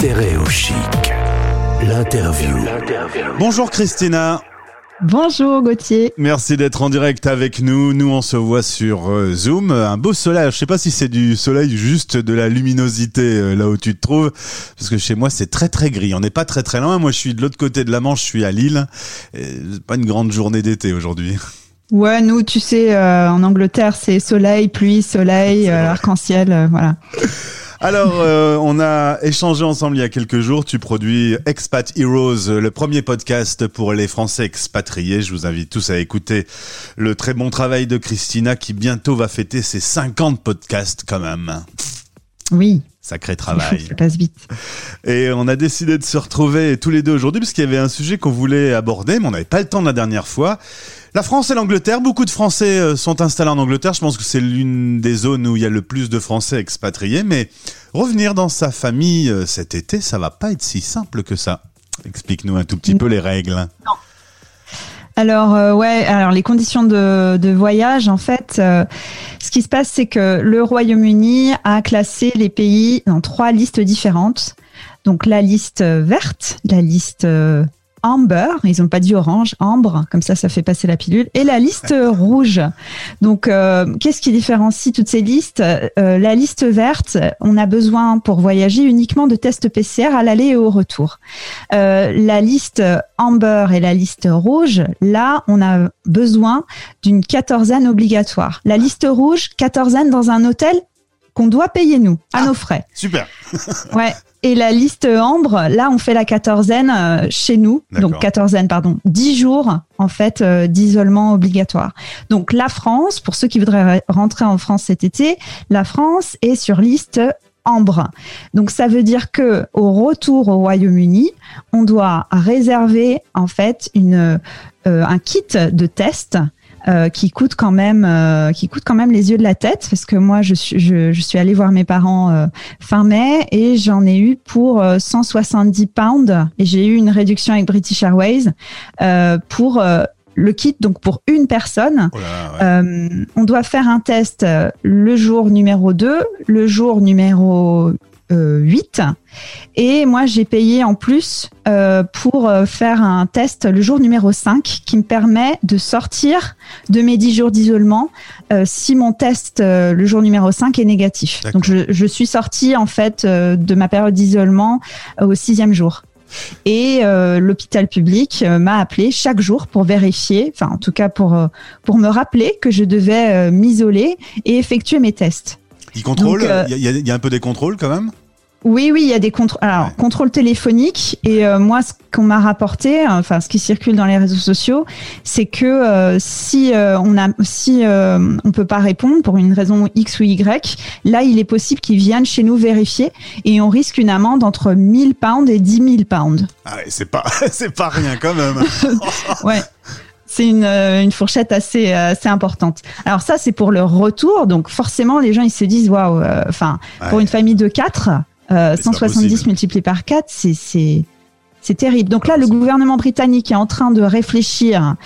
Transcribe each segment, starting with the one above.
Stéréo Chic. L'interview. Bonjour Christina. Bonjour Gauthier. Merci d'être en direct avec nous. Nous, on se voit sur euh, Zoom. Un beau soleil. Je sais pas si c'est du soleil, juste de la luminosité euh, là où tu te trouves. Parce que chez moi, c'est très très gris. On n'est pas très très loin. Moi, je suis de l'autre côté de la Manche. Je suis à Lille. Et pas une grande journée d'été aujourd'hui. Ouais, nous, tu sais, euh, en Angleterre, c'est soleil, pluie, soleil, euh, arc-en-ciel, euh, voilà. Alors, euh, on a échangé ensemble il y a quelques jours. Tu produis Expat Heroes, le premier podcast pour les Français expatriés. Je vous invite tous à écouter le très bon travail de Christina qui bientôt va fêter ses 50 podcasts quand même. Oui, Sacré travail. ça passe vite. Et on a décidé de se retrouver tous les deux aujourd'hui parce qu'il y avait un sujet qu'on voulait aborder, mais on n'avait pas le temps la dernière fois. La France et l'Angleterre, beaucoup de Français euh, sont installés en Angleterre. Je pense que c'est l'une des zones où il y a le plus de Français expatriés. Mais revenir dans sa famille euh, cet été, ça va pas être si simple que ça. Explique-nous un tout petit peu les règles. Alors euh, ouais, alors les conditions de, voyage, en fait, euh, ce qui se passe, c'est que le Royaume-Uni a classé les pays dans trois listes différentes. Donc la liste verte, la liste euh, amber, ils n'ont pas dit orange, ambre, comme ça, ça fait passer la pilule, et la liste rouge. Donc, euh, qu'est-ce qui différencie toutes ces listes? Euh, La liste verte, on a besoin pour voyager uniquement de tests PCR à l'aller et au retour. Euh, la liste amber et la liste rouge, là, on a besoin d'une quatorzaine obligatoire. La liste rouge, quatorzaine dans un hôtel qu'on doit payer nous, à Ah. nos frais. Super. Ouais. Et la liste ambre, là, on fait la quatorzaine euh, chez nous. Donc, quatorzaine, pardon. Dix jours, en fait, euh, d'isolement obligatoire. Donc, la France, pour ceux qui voudraient re- rentrer en France cet été, la France est sur liste ambre. Donc, ça veut dire que au retour au Royaume-Uni, on doit réserver, en fait, une, euh, un kit de test euh, qui coûte quand même euh, qui coûte quand même les yeux de la tête parce que moi je suis je, je suis allée voir mes parents euh, fin mai et j'en ai eu pour euh, 170 pounds et j'ai eu une réduction avec British Airways euh, pour euh, le kit donc pour une personne Oh là, ouais. euh, on doit faire un test euh, le jour numéro 2, le jour numéro euh, 8. Et moi, j'ai payé en plus euh, pour euh, faire un test le jour numéro 5 qui me permet de sortir de mes 10 jours d'isolement euh, si mon test euh, le jour numéro 5 est négatif. Donc, je, je suis sortie en fait euh, de ma période d'isolement au sixième jour. Et euh, l'hôpital public euh, m'a appelé chaque jour pour vérifier, enfin en tout cas pour euh, pour me rappeler que je devais m'isoler et effectuer mes tests. Il contrôle. euh, Il y, a- il y a un peu des contrôles quand même? Oui, oui, il y a des contrôles. Alors, Ouais. contrôle téléphonique. Et euh, moi, ce qu'on m'a rapporté, enfin, ce qui circule dans les réseaux sociaux, c'est que euh, si euh, on a, si on peut pas répondre pour une raison X ou Y, là, il est possible qu'ils viennent chez nous vérifier et on risque une amende entre 1000 pounds et 10 000 pounds. Ah, ouais, c'est pas, c'est pas rien quand même. Ouais. C'est une, euh, une fourchette assez, euh, assez importante. Alors ça, c'est pour le retour. Donc forcément, les gens, ils se disent, waouh, euh, enfin, pour une famille de 4, euh, c'est pas 170 possible. multiplié par 4, c'est, c'est, c'est terrible. Donc là, le gouvernement britannique est en train de réfléchir.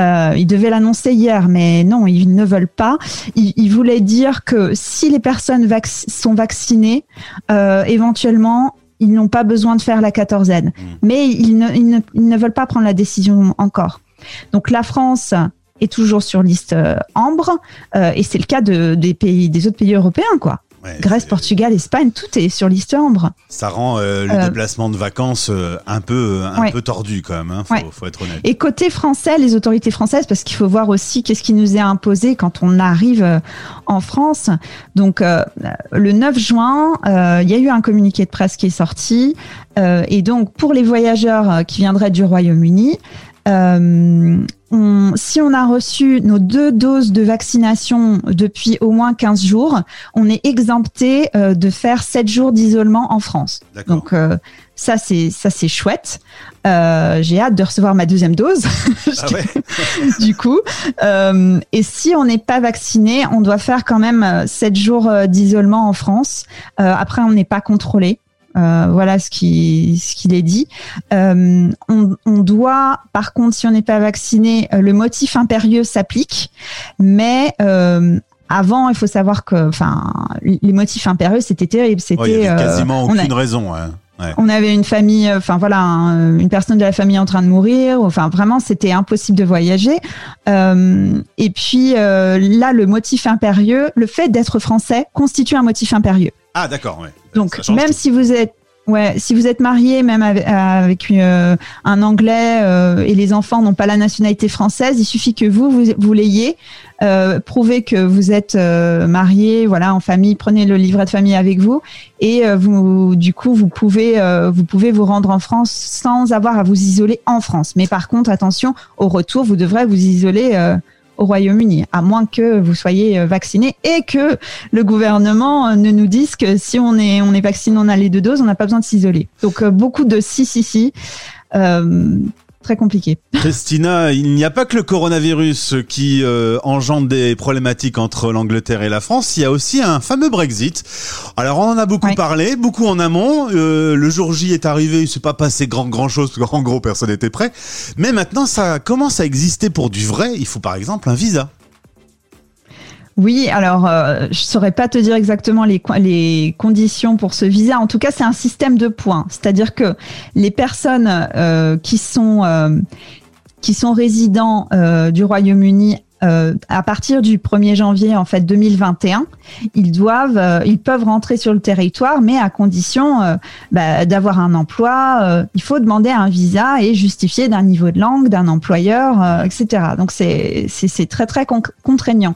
Euh, il devait l'annoncer hier, mais non, ils ne veulent pas. Il, il voulait dire que si les personnes vac- sont vaccinées, euh, éventuellement, ils n'ont pas besoin de faire la quatorzaine. Mais ils ne, ils, ne, ils ne veulent pas prendre la décision encore. Donc la France est toujours sur liste euh, ambre, euh, et c'est le cas de, des pays, des autres pays européens, quoi. Ouais, Grèce, Portugal, Espagne, tout est sur liste ambre. Ça rend euh, le Euh, déplacement de vacances euh, un peu, un Ouais. peu tordu quand même. Hein, faut, Ouais. faut être honnête. Et côté français, les autorités françaises, parce qu'il faut voir aussi qu'est-ce qui nous est imposé quand on arrive en France. Donc, le 9 juin, il y a eu un communiqué de presse qui est sorti. Et donc, pour les voyageurs qui viendraient du Royaume-Uni, on- si on a reçu nos deux doses de vaccination depuis au moins 15 jours, on est exempté euh, de faire 7 jours d'isolement en France. Donc euh, ça c'est ça c'est chouette. Euh, J'ai hâte de recevoir ma deuxième dose. Ah du coup. Euh, et si on n'est pas vacciné, on doit faire quand même 7 jours euh, d'isolement en France. Euh, après, on n'est pas contrôlé. Euh, voilà ce qui ce qu'il est dit. Euh, on, on doit, par contre, si on n'est pas vacciné, euh, le motif impérieux s'applique, mais euh, avant, il faut savoir que, enfin, les motifs impérieux, c'était terrible. Ouais, C'était avait euh, quasiment on a- aucune raison. hein. On avait une famille, enfin voilà, une personne de la famille en train de mourir. Enfin vraiment, c'était impossible de voyager. et puis là, le motif impérieux, le fait d'être français constitue un motif impérieux. Ah d'accord, ouais. Donc même si vous êtes Ouais, si vous êtes marié même avec, euh, un Anglais euh, et les enfants n'ont pas la nationalité française, il suffit que vous vous, l'ayez, euh, prouvez que vous êtes marié, voilà, en famille, prenez le livret de famille avec vous et vous, du coup, vous pouvez vous pouvez vous rendre en France sans avoir à vous isoler en France. Mais par contre, attention, au retour, vous devrez vous isoler au Royaume-Uni, à moins que vous soyez euh, vacciné et que le gouvernement euh, ne nous dise que si on est, on est vacciné, on a les deux doses, on n'a pas besoin de s'isoler. Donc euh, beaucoup de si, si, si très compliqué. Christina, il n'y a pas que le coronavirus qui euh, engendre des problématiques entre l'Angleterre et la France, il y a aussi un fameux Brexit. Alors on en a beaucoup parlé, beaucoup en amont. Euh, le jour J est arrivé, il s'est pas passé grand grand chose, parce qu'en gros personne n'était prêt. Mais maintenant ça commence à exister pour du vrai. Il faut par exemple un visa. Oui, alors euh, je saurais pas te dire exactement les, conditions pour ce visa. En tout cas, c'est un système de points, c'est-à-dire que les personnes euh, qui sont euh, qui sont résidents euh, du Royaume-Uni à partir du 1er janvier en fait 2021, ils doivent, ils peuvent rentrer sur le territoire, mais à condition bah, d'avoir un emploi. il faut demander un visa et justifier d'un niveau de langue, d'un employeur, etc. Donc c'est c'est très très contraignant.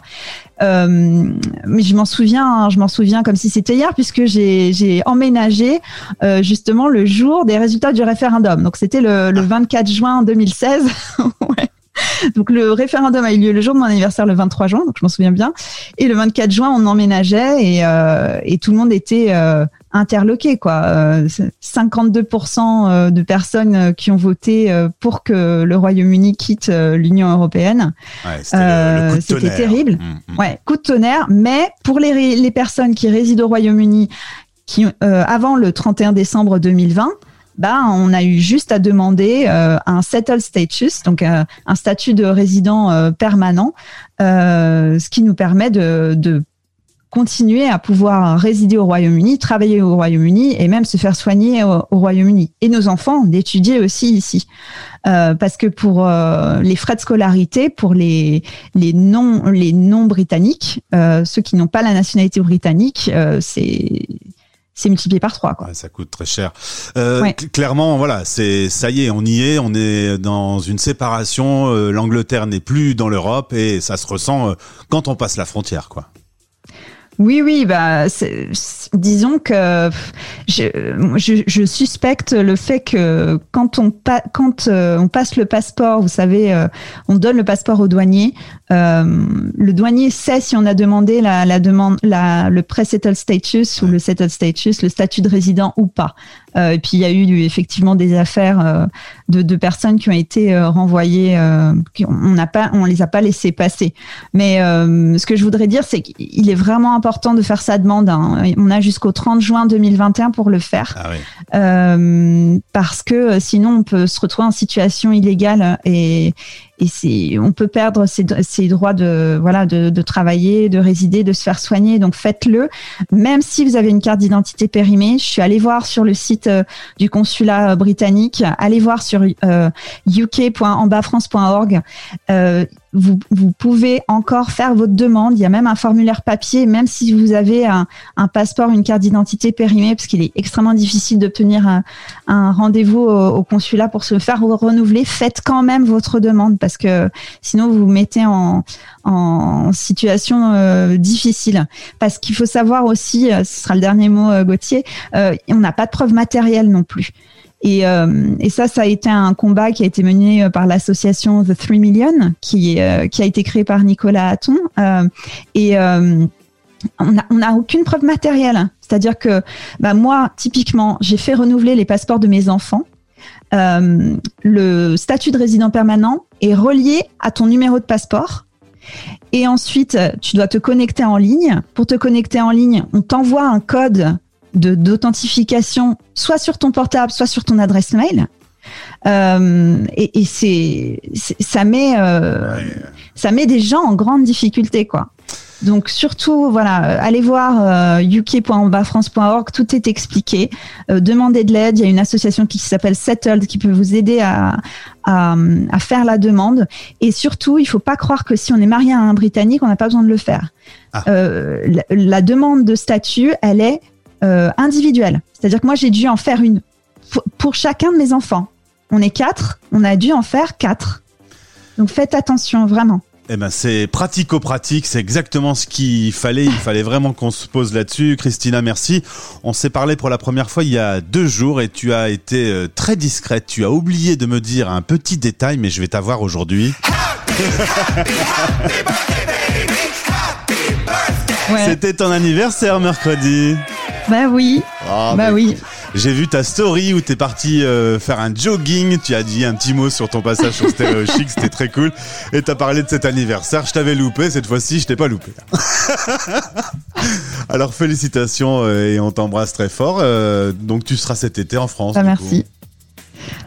Mais je m'en souviens, hein, je m'en souviens comme si c'était hier, puisque j'ai emménagé justement le jour des résultats du référendum. Donc c'était le, le 24 juin 2016. ouais. Donc le référendum a eu lieu le jour de mon anniversaire, le 23 juin, donc je m'en souviens bien. Et le 24 juin, on emménageait et, euh, et tout le monde était euh, interloqué. Quoi. 52% euh, de personnes qui ont voté pour que le Royaume-Uni quitte l'Union européenne. Ouais, C'était terrible. Mmh, mmh. Ouais, coup de tonnerre. Mais pour les, les personnes qui résident au Royaume-Uni, qui avant le 31 décembre 2020 bah, on a eu juste à demander euh, un settle status, donc euh, un statut de résident euh, permanent, ce qui nous permet de, de, continuer à pouvoir résider au Royaume-Uni, travailler au Royaume-Uni et même se faire soigner au, Royaume-Uni. Et nos enfants d'étudier aussi ici, parce que pour les frais de scolarité, pour les les non les non britanniques, ceux qui n'ont pas la nationalité britannique, c'est c'est multiplié par trois. Quoi. ça coûte très cher. Euh, Clairement, voilà, c'est ça y est, on y est, on est dans une séparation. Euh, L'Angleterre n'est plus dans l'Europe et ça se ressent euh, quand on passe la frontière, quoi. Oui, oui, bah, disons que je, je, je, suspecte le fait que quand on, pa quand euh, on passe le passeport, vous savez, euh, on donne le passeport au douanier. Euh, le douanier sait si on a demandé la, la demande, la, le pre-settled status ou le settled status, le statut de résident ou pas. Euh, et puis il y a eu effectivement des affaires euh, de, de, personnes qui ont été euh, renvoyées, on n'a pas, on les a pas laissées passer. Mais ce que je voudrais dire, c'est qu'il est vraiment important de faire sa demande. Hein. On a jusqu'au 30 juin 2021 pour le faire, ah oui. parce que sinon on peut se retrouver en situation illégale et et c'est on peut perdre ses, droits de voilà de, travailler, de résider, de se faire soigner. Donc faites-le, même si vous avez une carte d'identité périmée. Je suis allée voir sur le site euh, du consulat euh, britannique, allez voir sur. Euh, vous, vous, pouvez encore faire votre demande. Il y a même un formulaire papier, même si vous avez un, passeport, une carte d'identité périmée, parce qu'il est extrêmement difficile d'obtenir un, rendez-vous au, consulat pour se faire renouveler. Faites quand même votre demande, parce que sinon vous vous mettez en, situation euh, difficile. Parce qu'il faut savoir aussi, euh, ce sera le dernier mot, euh, Gauthier, on n'a pas de preuve matérielle non plus. Et, euh, et, ça, ça a été un combat qui a été mené euh, par l'association The Three Million, qui, euh, qui a été créée par Nicolas Hatton. Et on n'a a aucune preuve matérielle. C'est-à-dire que bah, moi, typiquement, j'ai fait renouveler les passeports de mes enfants. le statut de résident permanent est relié à ton numéro de passeport. Et ensuite, tu dois te connecter en ligne. Pour te connecter en ligne, on t'envoie un code d'authentification, soit sur ton portable, soit sur ton adresse mail. Euh, et, et c'est, ça met, euh, ça met des gens en grande difficulté, quoi. Donc surtout, voilà, allez voir uk.ambafrance.org, tout est expliqué. demandez de l'aide. Il y a une association qui s'appelle Settled qui peut vous aider à, à, faire la demande. Et surtout, il faut pas croire que si on est marié à un Britannique, on n'a pas besoin de le faire. Ah. la, demande de statut, elle est individuelle. C'est-à-dire que moi, j'ai dû en faire une pour chacun de mes enfants. On est quatre, on a dû en faire quatre. Donc faites attention, vraiment. Eh ben c'est pratico-pratique, c'est exactement ce qu'il fallait. Il fallait vraiment qu'on se pose là-dessus. Christina, merci. On s'est parlé pour la première fois il y a deux jours et tu as été euh, très discrète. Tu as oublié de me dire un petit détail, mais je vais t'avoir aujourd'hui. C'était ton anniversaire mercredi. Bah oui. Ah, bah oui. J'ai vu ta story où t'es parti euh, faire un jogging. Tu as dit un petit mot sur ton passage sur Stéréo Chic, c'était très cool. Et t'as parlé de cet anniversaire. Je t'avais loupé, cette fois-ci, je t'ai pas loupé. Alors félicitations euh, et on t'embrasse très fort. Euh, donc tu seras cet été en France. Bah, merci.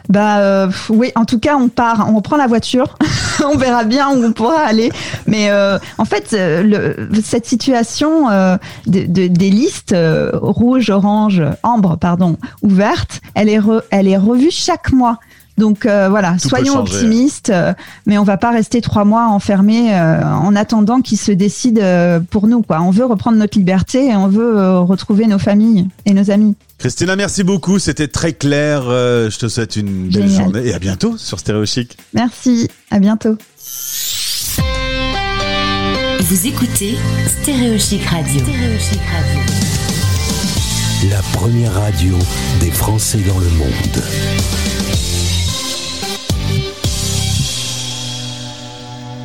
Bah euh, oui, en tout cas, on part, on prend la voiture, on verra bien où on pourra aller. Mais euh, en fait, euh, le, cette situation de, de, des listes rouge, orange, ambre, pardon, ouvertes, elle est, re, elle est revue chaque mois. Donc voilà, soyons optimistes, mais on va pas rester trois mois enfermés en attendant qu'ils se décident pour nous. Quoi. On veut reprendre notre liberté et on veut retrouver nos familles et nos amis. Christina, merci beaucoup. C'était très clair. Euh, je te souhaite une belle journée et à bientôt sur Stéréo Chic. Merci. À bientôt. Vous écoutez Stéréo Chic Radio. Stéréo Chic Radio. La première radio des Français dans le monde.